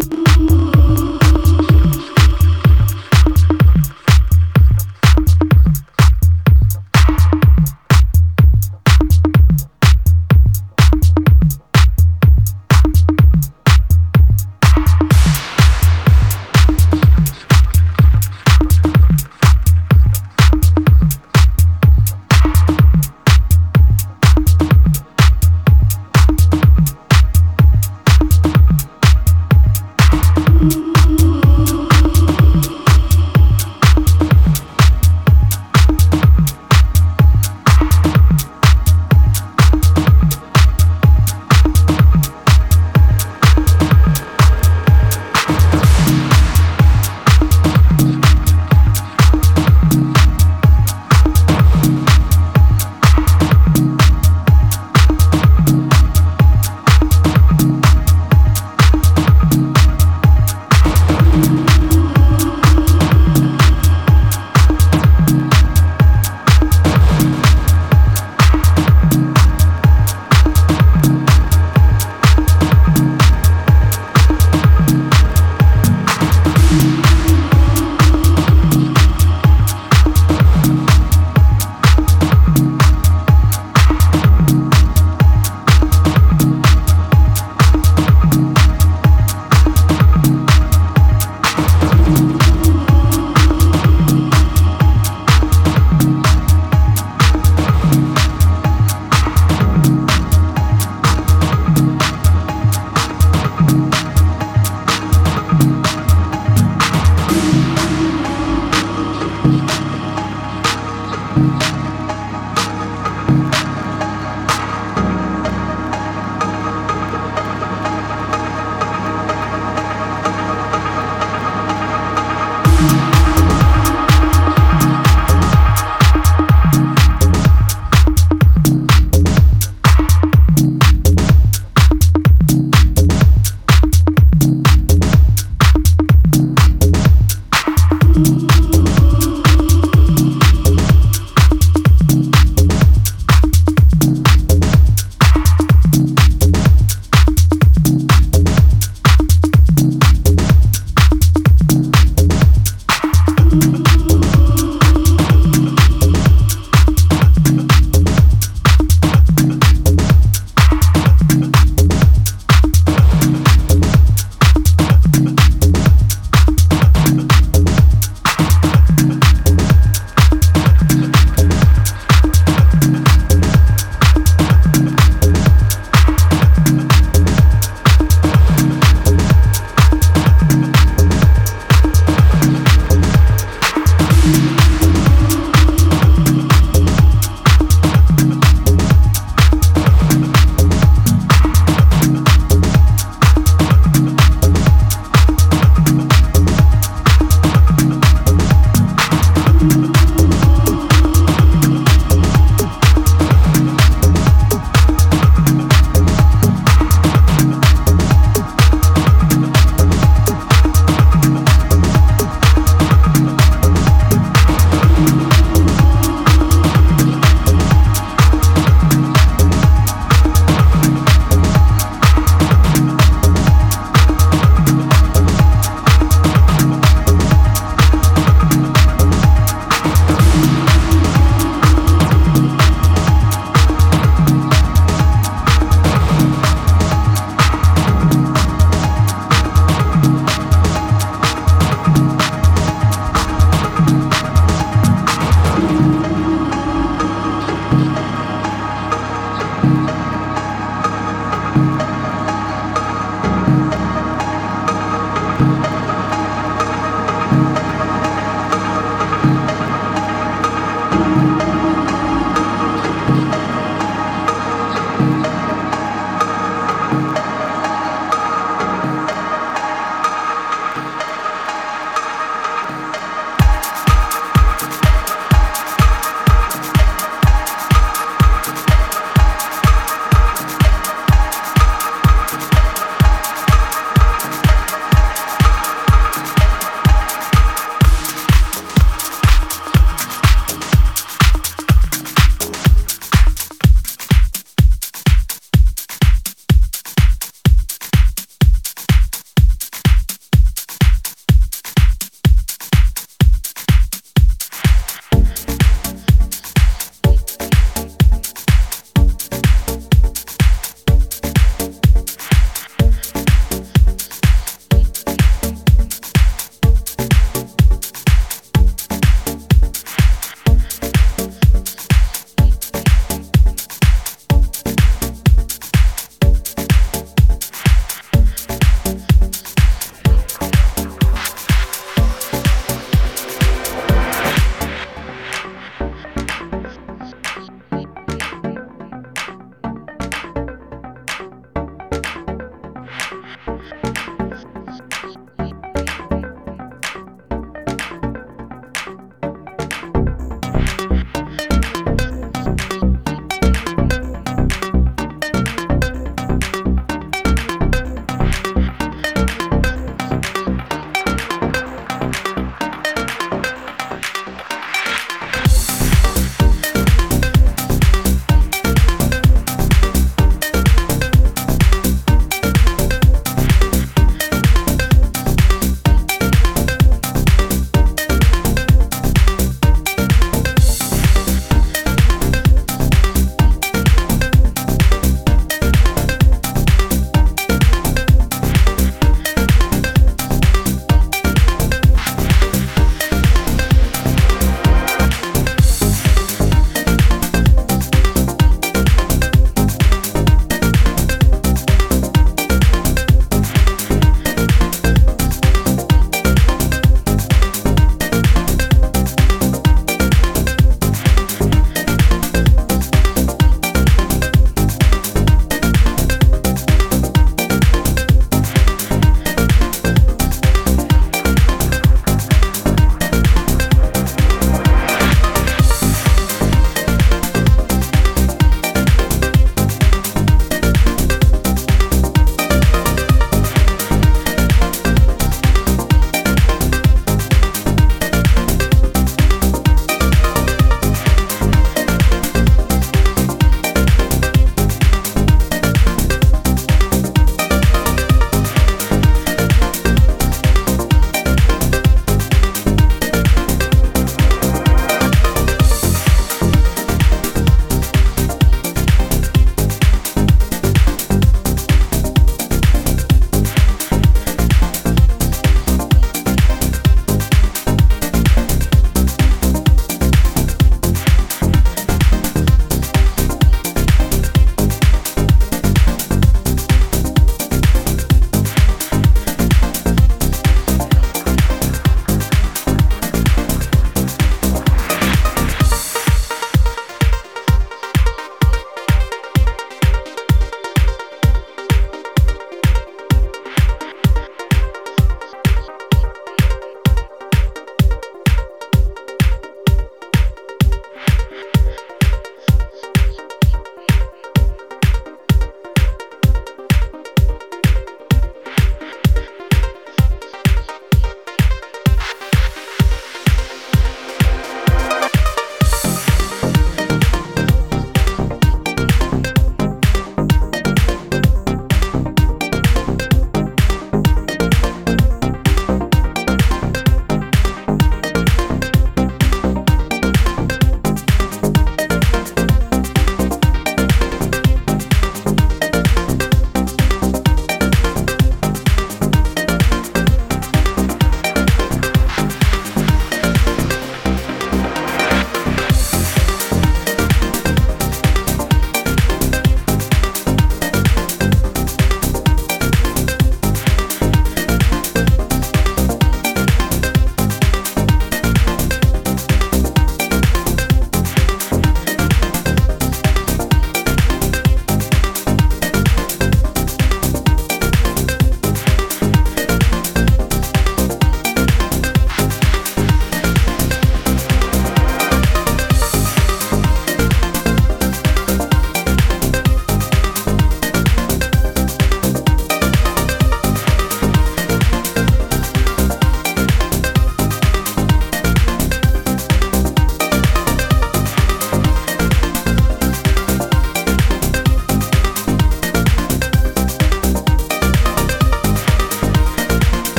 Mm-hmm.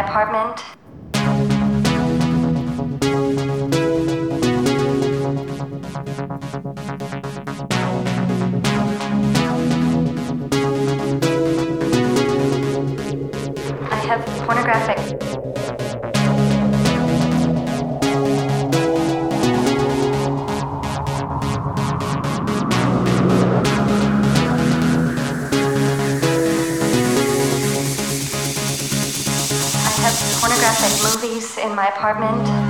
Apartment. I have pornographic. My apartment.